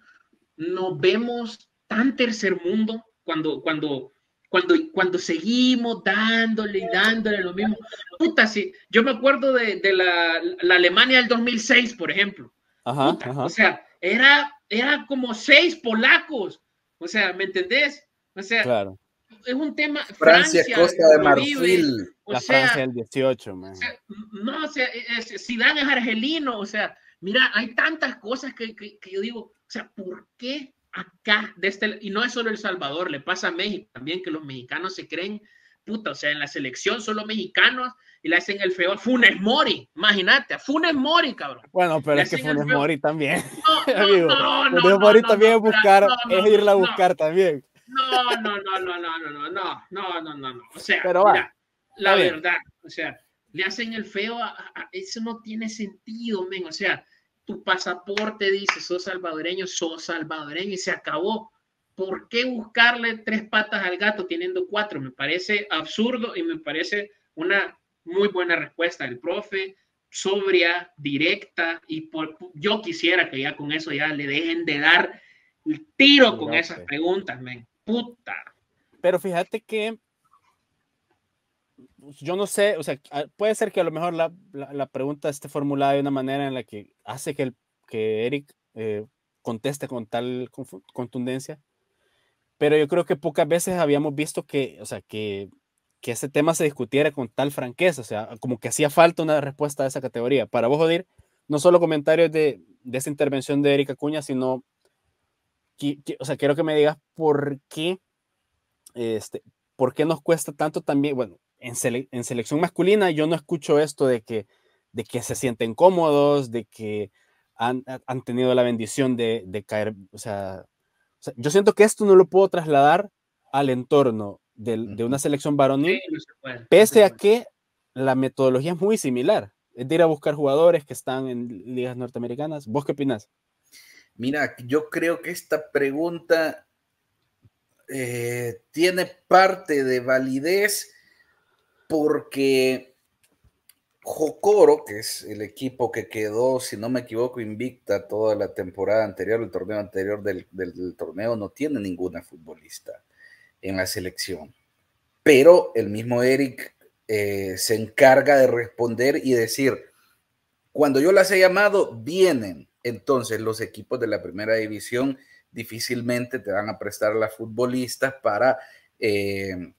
nos vemos tan tercer mundo cuando, cuando, cuando, cuando seguimos dándole y dándole lo mismo. Puta, sí, yo me acuerdo de, de la, la, Alemania del 2006, por ejemplo. Ajá, O sea, era, era como seis polacos. O sea, ¿me entendés? O sea, claro. es un tema. Francia, Costa de Marfil. O la sea, Francia del 18, man. O sea, no, o sea, es, Dan es argelino, o sea, mira, hay tantas cosas que, que, que yo digo, o sea, ¿por qué acá, de este, y no es solo El Salvador, le pasa a México también, que los mexicanos se creen, puta, o sea, en la selección son los mexicanos y le hacen el feo a Funes Mori, imagínate, a Funes Mori, cabrón. Bueno, pero es que Funes Mori también, no, no, no, Funes Mori también es buscar, es irla a buscar también. No, no, no, no, no, no, no, no, no, no, no, no, o sea, pero mira, la verdad, o sea, le hacen el feo, a, a, eso no tiene sentido, men, o sea, tu pasaporte dice, sos salvadoreño, sos salvadoreño y se acabó. ¿Por qué buscarle tres patas al gato teniendo cuatro? Me parece absurdo y me parece una muy buena respuesta del profe, sobria, directa, y por, yo quisiera que ya con eso ya le dejen de dar el tiro con esas preguntas, men. Puta. Pero fíjate que yo no sé, o sea, ah, puede ser que a lo mejor la, la, pregunta esté formulada de una manera en la que hace que, el, que Eric eh, conteste con tal contundencia, pero yo creo que pocas veces habíamos visto que, o sea, que, que ese tema se discutiera con tal franqueza, o sea, como que hacía falta una respuesta a esa categoría. Para vos, Odir, no solo comentarios de, de esa intervención de Erika Cuña, sino, o sea, quiero que me digas por qué, este, por qué nos cuesta tanto también, bueno, en, en selección masculina yo no escucho esto de que, de que se sienten cómodos, de que han, han tenido la bendición de, de caer, o sea, yo siento que esto no lo puedo trasladar al entorno de, una selección varonil, pese a que la metodología es muy similar. Es de ir a buscar jugadores que están en ligas norteamericanas. ¿Vos qué opinas? Mira, yo creo que esta pregunta eh, tiene parte de validez porque Jocoro, que es el equipo que quedó, si no me equivoco, invicta toda la temporada anterior, el torneo anterior del, torneo, no tiene ninguna futbolista en la selección. Pero el mismo Eric eh, se encarga de responder y decir, cuando yo las he llamado, vienen. Entonces los equipos de la primera división difícilmente te van a prestar a las futbolistas para, eh,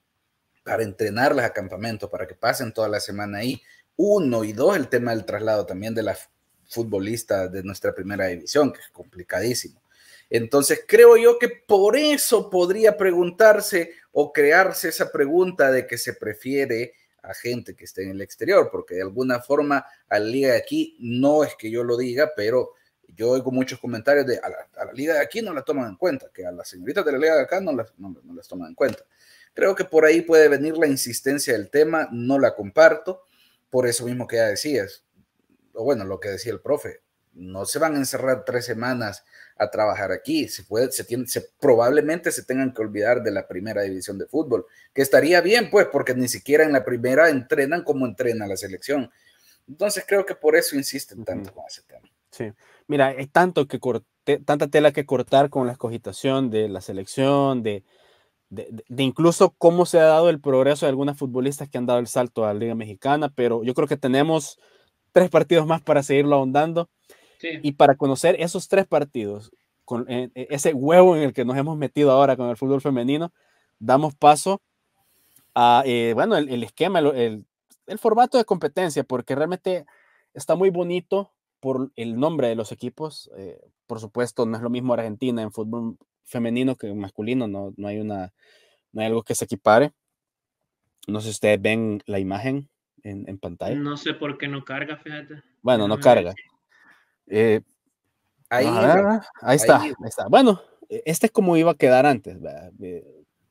para entrenarlas a campamento, para que pasen toda la semana ahí. Uno y dos, el tema del traslado también de las futbolistas de nuestra primera división, que es complicadísimo. Entonces, creo yo que por eso podría preguntarse o crearse esa pregunta de que se prefiere a gente que esté en el exterior, porque de alguna forma a la liga de aquí, no es que yo lo diga, pero yo oigo muchos comentarios de a la, liga de aquí no la toman en cuenta, que a las señoritas de la liga de acá no las, no las toman en cuenta. Creo que por ahí puede venir la insistencia del tema, no la comparto, por eso mismo que ya decías, o bueno, lo que decía el profe, no se van a encerrar tres semanas a trabajar aquí. Se puede, se tiene, se, probablemente se tengan que olvidar de la primera división de fútbol, que estaría bien, pues, porque ni siquiera en la primera entrenan como entrena la selección. Entonces creo que por eso insisten tanto con ese tema. Sí, mira, hay tanto que tanta tela que cortar con la escogitación de la selección, de, de, de, incluso cómo se ha dado el progreso de algunas futbolistas que han dado el salto a la Liga Mexicana, pero yo creo que tenemos tres partidos más para seguirlo ahondando. Y para conocer esos tres partidos, con eh, eh, ese huevo en el que nos hemos metido ahora con el fútbol femenino, damos paso a, eh, bueno, el, esquema, el, el, formato de competencia, porque realmente está muy bonito por el nombre de los equipos. por supuesto, no es lo mismo Argentina en fútbol femenino que masculino, no, no, hay una, no hay algo que se equipare. No sé si ustedes ven la imagen en, en pantalla. No sé por qué no carga, fíjate. Bueno, no carga. Eh, ahí, ahí, está, ahí. está. Bueno, e, este es como iba a quedar antes. Eh,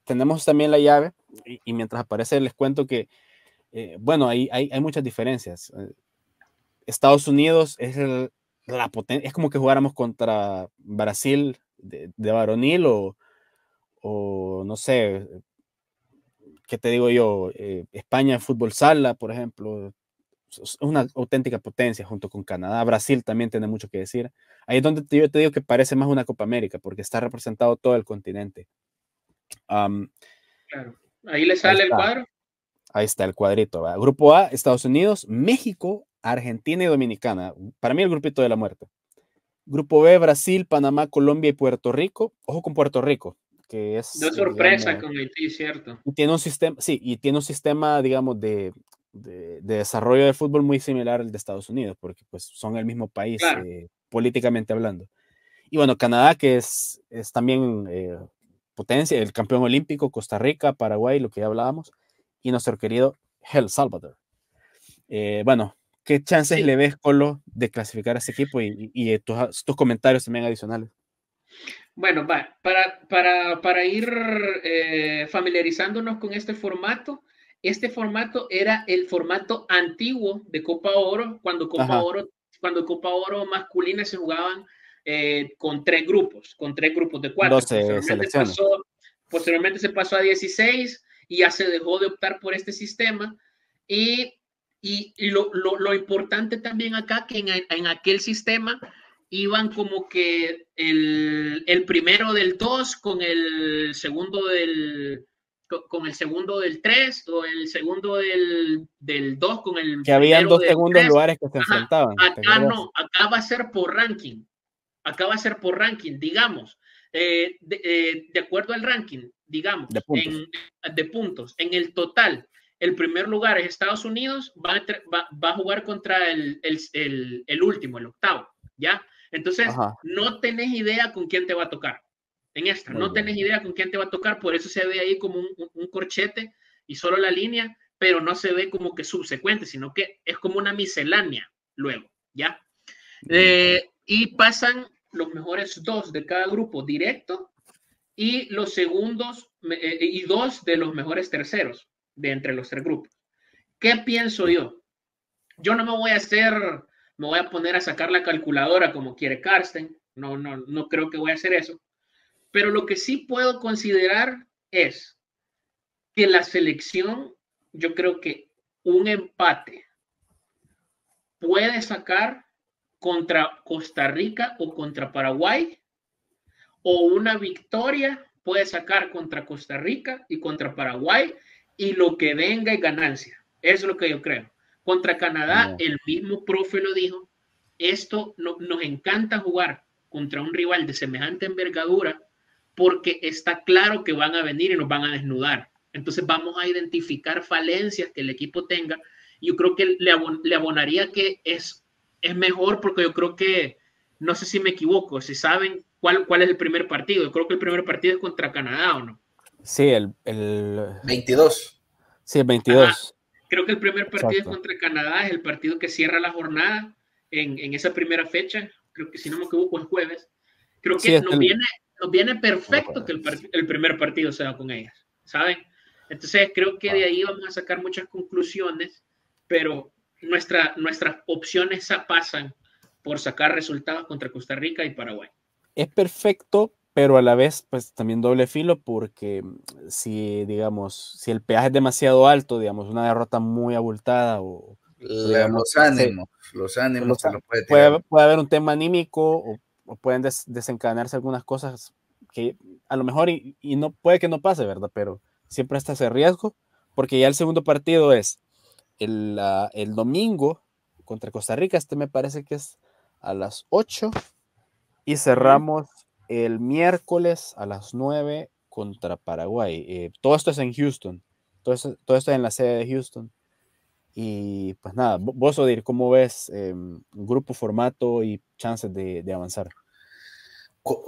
tenemos también la llave y, mientras aparece les cuento que, eh, bueno, hay, hay, hay, muchas diferencias. Eh, Estados Unidos es el, la potencia, es como que jugáramos contra Brasil de, de varonil o, o, no sé, ¿qué te digo yo? España fútbol sala, por ejemplo, es una auténtica potencia junto con Canadá. Brasil también tiene mucho que decir. Ahí es donde yo te digo que parece más una Copa América, porque está representado todo el continente. Um, claro. Ahí le sale el cuadro. Ahí está el cuadrito. Grupo A, Estados Unidos, México, Argentina y Dominicana. Para mí el grupito de la muerte. Grupo B, Brasil, Panamá, Colombia y Puerto Rico. Ojo con Puerto Rico, que es... De sorpresa digamos, con Haití, cierto. Tiene un sistema, sí, y tiene un sistema, digamos, de de, desarrollo del fútbol muy similar al de Estados Unidos, porque pues son el mismo país claro. eh, políticamente hablando. Y bueno, Canadá, que es, es también eh, potencia, el campeón olímpico, Costa Rica, Paraguay, lo que ya hablábamos, y nuestro querido El Salvador. Eh, bueno, ¿qué chances sí. le ves, Colo, de clasificar a ese equipo y, y, y tus, tus, comentarios también adicionales? Bueno, va, para, para, para ir eh, familiarizándonos con este formato, este formato era el formato antiguo de Copa Oro, cuando Copa Ajá. Oro, cuando Copa Oro masculina se jugaban eh, con tres grupos, con tres grupos de cuatro. 12 posteriormente, pasó, posteriormente se pasó a 16 y ya se dejó de optar por este sistema. Y, y, y lo, lo, lo, importante también acá, que en, en, aquel sistema iban como que el, el primero del 2 con el segundo del, con el segundo del 3 o el segundo del, del 2 con el que habían dos segundos 3. lugares que se Ajá. enfrentaban acá no acá va a ser por ranking acá va a ser por ranking digamos eh, de, eh, de, acuerdo al ranking digamos de puntos. En, de puntos en el total el primer lugar es Estados Unidos, va a, jugar contra el, último, el octavo, ¿ya? Entonces, no tenés idea con quién te va a tocar. En esta, no tenés idea con quién te va a tocar, por eso se ve ahí como un, corchete y solo la línea, pero no se ve como que subsecuente, sino que es como una miscelánea luego, ¿ya? Eh, y pasan los mejores dos de cada grupo directo y los segundos eh, y dos de los mejores terceros de entre los tres grupos. ¿Qué pienso yo? Yo no me voy a hacer, me voy a poner a sacar la calculadora como quiere Karsten. No, no, no creo que voy a hacer eso. Pero lo que sí puedo considerar es que la selección, yo creo que un empate puede sacar contra Costa Rica o contra Paraguay, o una victoria puede sacar contra Costa Rica y contra Paraguay, y lo que venga es ganancia. Eso es lo que yo creo. Contra Canadá, el mismo profe lo dijo, esto no, nos encanta jugar contra un rival de semejante envergadura porque está claro que van a venir y nos van a desnudar. Entonces vamos a identificar falencias que el equipo tenga. Yo creo que le, abonaría que es, es mejor porque yo creo que, no sé si me equivoco, si saben cuál, cuál es el primer partido. Yo creo que el primer partido es contra Canadá o no. Sí, el, el... 22. Sí, el 22. Creo que el primer partido es contra Canadá, es el partido que cierra la jornada en, en, esa primera fecha. Creo que si no me equivoco es jueves. Creo que nos, viene, nos viene perfecto que el, el, primer partido sea con ellas, ¿saben? Entonces creo que de ahí vamos a sacar muchas conclusiones, pero nuestra, nuestras opciones pasan por sacar resultados contra Costa Rica y Paraguay. Es perfecto, pero a la vez, pues también doble filo, porque mm, si, digamos, si el peaje es demasiado alto, digamos, una derrota muy abultada o... los ánimos, los ánimos puede, puede, haber un tema anímico o, pueden desencadenarse algunas cosas que a lo mejor y, no puede que no pase, ¿verdad? Pero siempre está ese riesgo, porque ya el segundo partido es el, el domingo contra Costa Rica, este me parece que es a las 8 y cerramos el miércoles a las 9 contra Paraguay. Eh, todo esto es en Houston. Todo esto, es en la sede de Houston. Y pues nada, vos, Odir, ¿cómo ves eh, grupo, formato y chances de, de avanzar?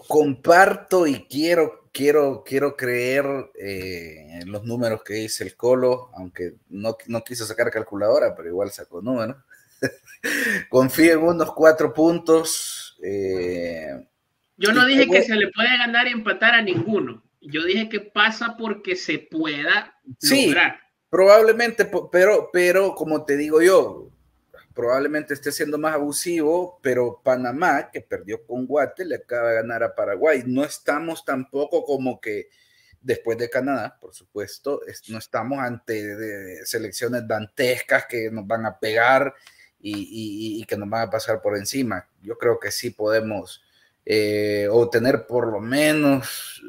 comparto y quiero, quiero, quiero creer eh, en los números que dice el Colo, aunque no, no quiso sacar calculadora, pero igual sacó números. Confío en unos cuatro puntos. Eh, yo no dije que se le puede ganar y empatar a ninguno. Yo dije que pasa porque se pueda sí, Probablemente, pero, pero como te digo yo, probablemente esté siendo más abusivo, pero Panamá, que perdió con Guate, le acaba de ganar a Paraguay. No estamos tampoco como que después de Canadá, por supuesto, no estamos ante selecciones dantescas que nos van a pegar y, y, que nos van a pasar por encima. Yo creo que sí podemos eh, o tener por lo menos,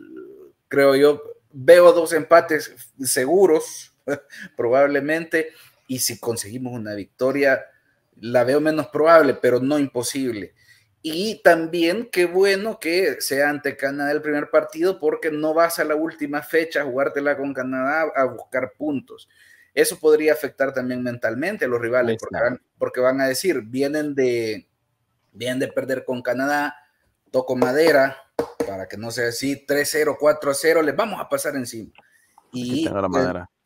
creo yo, veo dos empates seguros, probablemente, y si conseguimos una victoria, la veo menos probable, pero no imposible. Y también qué bueno que sea ante Canadá el primer partido porque no vas a la última fecha a jugártela con Canadá a buscar puntos. Eso podría afectar también mentalmente a los rivales porque van, porque van a decir, vienen de, vienen de perder con Canadá, toco madera para que no sea así, 3-0, 4-0, les vamos a pasar encima. Y,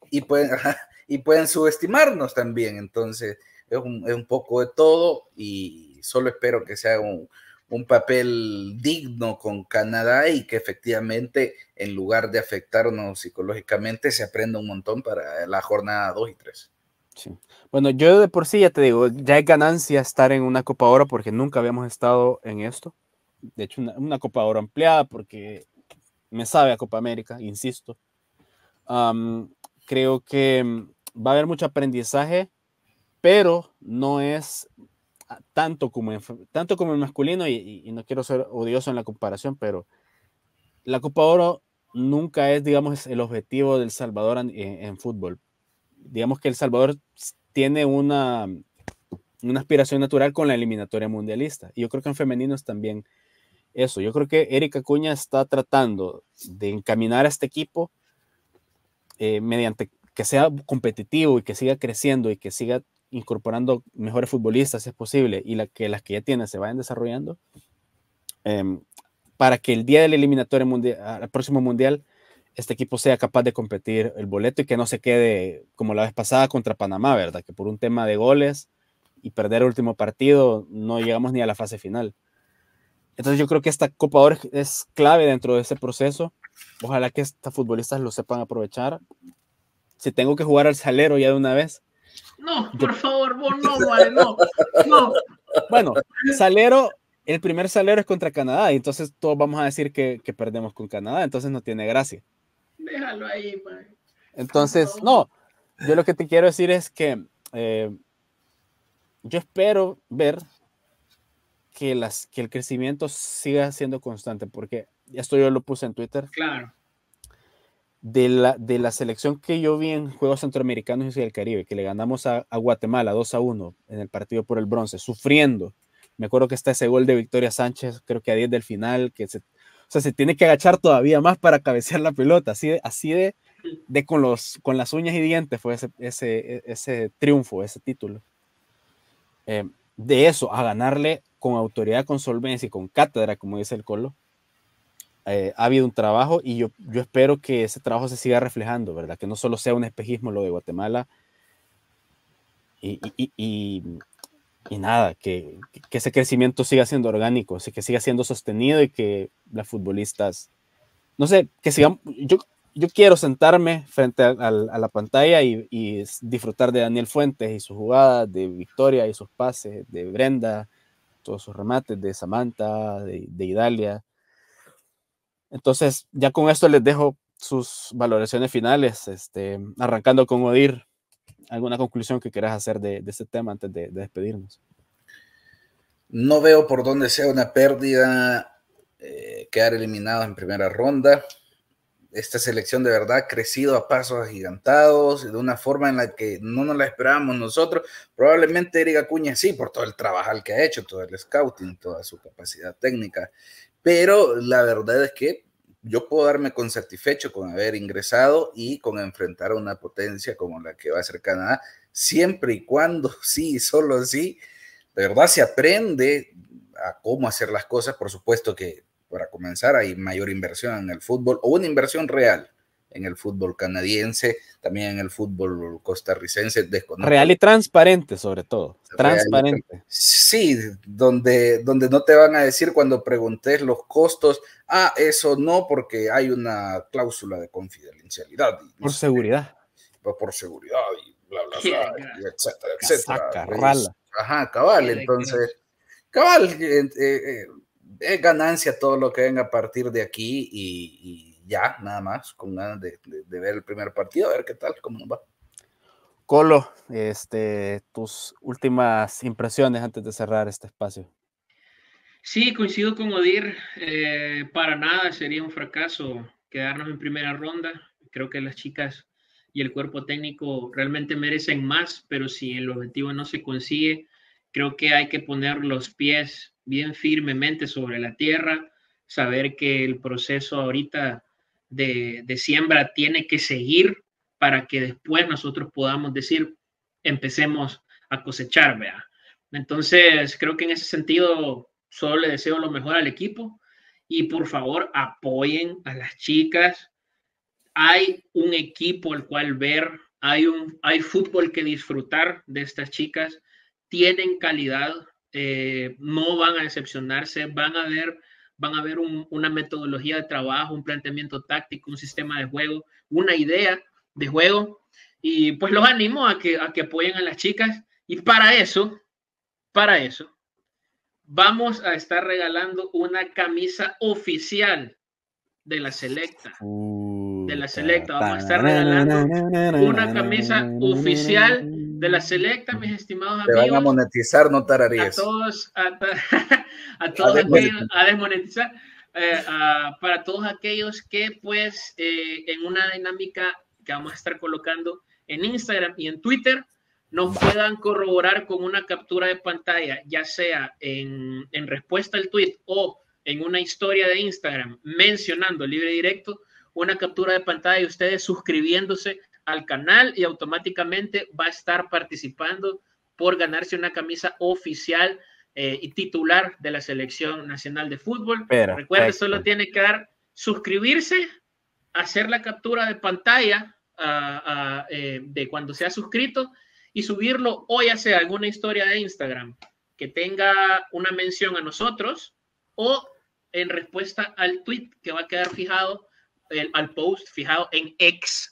y, pueden, y pueden subestimarnos también, entonces es un, es un, poco de todo y solo espero que sea un, un papel digno con Canadá y que efectivamente en lugar de afectarnos psicológicamente se aprenda un montón para la jornada 2 y 3. Sí. Bueno, yo de por sí ya te digo, ya hay ganancia estar en una Copa Oro porque nunca habíamos estado en esto de hecho, una, Copa Oro ampliada porque me sabe a Copa América, insisto. creo que mm, va a haber mucho aprendizaje, pero no es tanto como en, tanto como el masculino, y, no quiero ser odioso en la comparación, pero la Copa Oro nunca es, digamos, el objetivo del Salvador en, en fútbol. Digamos que El Salvador tiene una, una aspiración natural con la eliminatoria mundialista, y yo creo que en femeninos también eso. Yo creo que Erika Cuña está tratando de encaminar a este equipo eh, mediante que sea competitivo y que siga creciendo y que siga incorporando mejores futbolistas si es posible y la, que las que ya tiene se vayan desarrollando em, para que el día del eliminatorio mundial, al próximo mundial este equipo sea capaz de competir el boleto y que no se quede como la vez pasada contra Panamá, ¿verdad? Que por un tema de goles y perder el último partido no llegamos ni a la fase final. Entonces yo creo que esta Copa Oro es clave dentro de ese proceso. Ojalá que estos futbolistas lo sepan aprovechar. Si tengo que jugar al salero ya de una vez. No, por favor, vos no, no, no. Bueno, salero, el primer salero es contra Canadá y entonces todos vamos a decir que, que perdemos con Canadá, entonces no tiene gracia. Déjalo ahí, man. Entonces, no, yo lo que te quiero decir es que eh, yo espero ver que, las, que el crecimiento siga siendo constante, porque esto yo lo puse en Twitter. Claro. De la, de la selección que yo vi en Juegos Centroamericanos y del Caribe, que le ganamos a, a, Guatemala 2 a 1 en el partido por el bronce, sufriendo. Me acuerdo que está ese gol de Victoria Sánchez, creo que a 10 del final, que se, o sea, se tiene que agachar todavía más para cabecear la pelota, así de, así de, de con, los, con las uñas y dientes fue ese, ese, ese triunfo, ese título. Eh, de eso a ganarle con autoridad, con solvencia y con cátedra, como dice el Colo, eh, ha habido un trabajo y yo, yo espero que ese trabajo se siga reflejando, ¿verdad? Que no solo sea un espejismo lo de Guatemala y, y, y, y nada, que, que, ese crecimiento siga siendo orgánico, que siga siendo sostenido y que las futbolistas, no sé, que sigan, yo, yo quiero sentarme frente a, a, a la pantalla y, disfrutar de Daniel Fuentes y sus jugadas, de Victoria y sus pases, de Brenda, todos sus remates, de Samantha, de, de Idalia. Entonces, ya con esto les dejo sus valoraciones finales, este, arrancando con Odir. ¿Alguna conclusión que quieras hacer de, de este tema antes de, de, despedirnos? No veo por dónde sea una pérdida eh, quedar eliminado en primera ronda esta selección de verdad ha crecido a pasos agigantados, de una forma en la que no nos la esperábamos nosotros. Probablemente Erika Acuña sí, por todo el trabajo que ha hecho, todo el scouting, toda su capacidad técnica, pero la verdad es que yo puedo darme con satisfecho con haber ingresado y con enfrentar a una potencia como la que va a ser Canadá, siempre y cuando sí, solo sí, de verdad se aprende a cómo hacer las cosas, por supuesto que para comenzar, hay mayor inversión en el fútbol o una inversión real en el fútbol canadiense, también en el fútbol costarricense. Desconozco. Real y transparente, sobre todo. Transparente. Sí, donde, donde no te van a decir cuando preguntes los costos, ah, eso no, porque hay una cláusula de confidencialidad. Por seguridad. Por, por seguridad y bla, bla, bla, y etcétera, etcétera. Pues, ajá, cabal, entonces, cabal, eh, eh, es ganancia todo lo que venga a partir de aquí y, y ya, nada más, con ganas de, de, de, ver el primer partido, a ver qué tal, cómo nos va. Colo, este, tus últimas impresiones antes de cerrar este espacio. Sí, coincido con Odir. Eh, para nada sería un fracaso quedarnos en primera ronda. Creo que las chicas y el cuerpo técnico realmente merecen más, pero si el objetivo no se consigue, creo que hay que poner los pies bien firmemente sobre la tierra, saber que el proceso ahorita de, de siembra tiene que seguir para que después nosotros podamos decir, empecemos a cosechar, vea. Entonces, creo que en ese sentido, solo le deseo lo mejor al equipo y por favor apoyen a las chicas. Hay un equipo al cual ver, hay, un, hay fútbol que disfrutar de estas chicas, tienen calidad, eh, no van a decepcionarse, van a ver, van a ver un, una metodología de trabajo, un planteamiento táctico, un sistema de juego, una idea de juego. Y pues los animo a que, a que apoyen a las chicas. Y para eso, para eso, vamos a estar regalando una camisa oficial de la selecta. de la selecta. Vamos a estar regalando una camisa oficial de la selecta, mis estimados Te amigos. van a monetizar, no tararías. A todos, a, a todos a aquellos, a desmonetizar. Eh, a, para todos aquellos que pues eh, en una dinámica que vamos a estar colocando en Instagram y en Twitter nos puedan corroborar con una captura de pantalla, ya sea en, en respuesta al tweet o en una historia de Instagram mencionando libre directo, una captura de pantalla y ustedes suscribiéndose al canal y automáticamente va a estar participando por ganarse una camisa oficial eh, y titular de la selección nacional de fútbol. Recuerde, solo tiene que dar suscribirse, hacer la captura de pantalla eh, de cuando se ha suscrito y subirlo hoy hace alguna historia de Instagram que tenga una mención a nosotros o en respuesta al tweet que va a quedar fijado, al post fijado en X,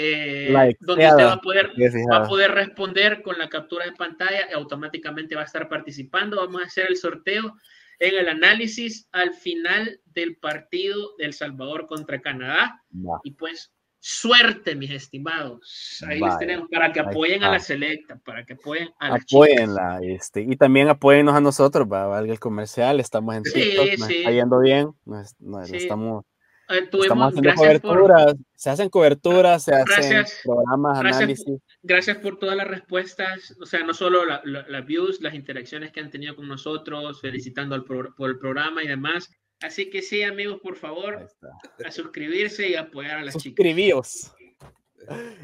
eh, donde usted va a, poder, va a poder responder con la captura de pantalla y automáticamente va a estar participando. Vamos a hacer el sorteo en el análisis al final del partido del Salvador contra Canadá. Y pues suerte, mis estimados. Ahí les tenemos para que apoyen a la selecta, para que apoyen a la Apóyenla, este, y también apóyennos a nosotros, va, valga el comercial, estamos en sí, TikTok, sí. está yendo bien, estamos eh, estamos haciendo coberturas, se hacen coberturas, se hacen programas, análisis. Gracias por todas las respuestas, o sea, no solo las views, las interacciones que han tenido con nosotros, felicitando al por el programa y demás. Así que sí, amigos, por favor, a suscribirse y apoyar a las chicas.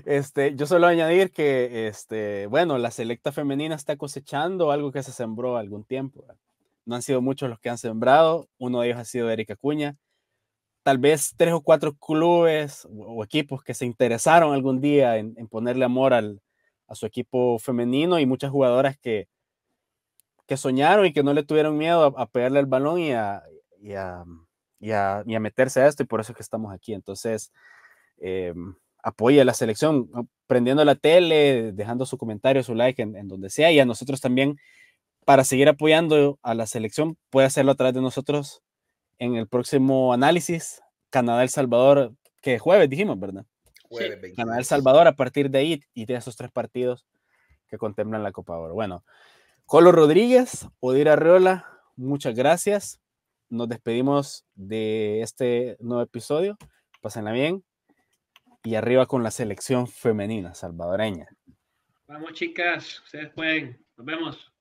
Este, yo solo añadir que, este, bueno, la selecta femenina está cosechando algo que se sembró algún tiempo. No han sido muchos los que han sembrado. Uno de ellos ha sido Erika Cuña. Tal vez tres o cuatro clubes o, equipos que se interesaron algún día en, ponerle amor al, a su equipo femenino y muchas jugadoras que, que soñaron y que no le tuvieron miedo a, a pegarle el balón y a, y a, y a, meterse a esto y por eso es que estamos aquí. Entonces, eh, apoya la selección, prendiendo la tele, dejando su comentario, su like en, donde sea y a nosotros también para seguir apoyando a la selección puede hacerlo a través de nosotros en el próximo análisis Canadá-El Salvador, que jueves dijimos, ¿verdad? Jueves Canadá-El Salvador a partir de ahí y de esos tres partidos que contemplan la Copa Oro. Bueno, Colo Rodríguez, Odir Arreola, muchas gracias nos despedimos de este nuevo episodio. Pásenla bien. Y arriba con la selección femenina salvadoreña. Vamos, chicas. Ustedes pueden. Nos vemos.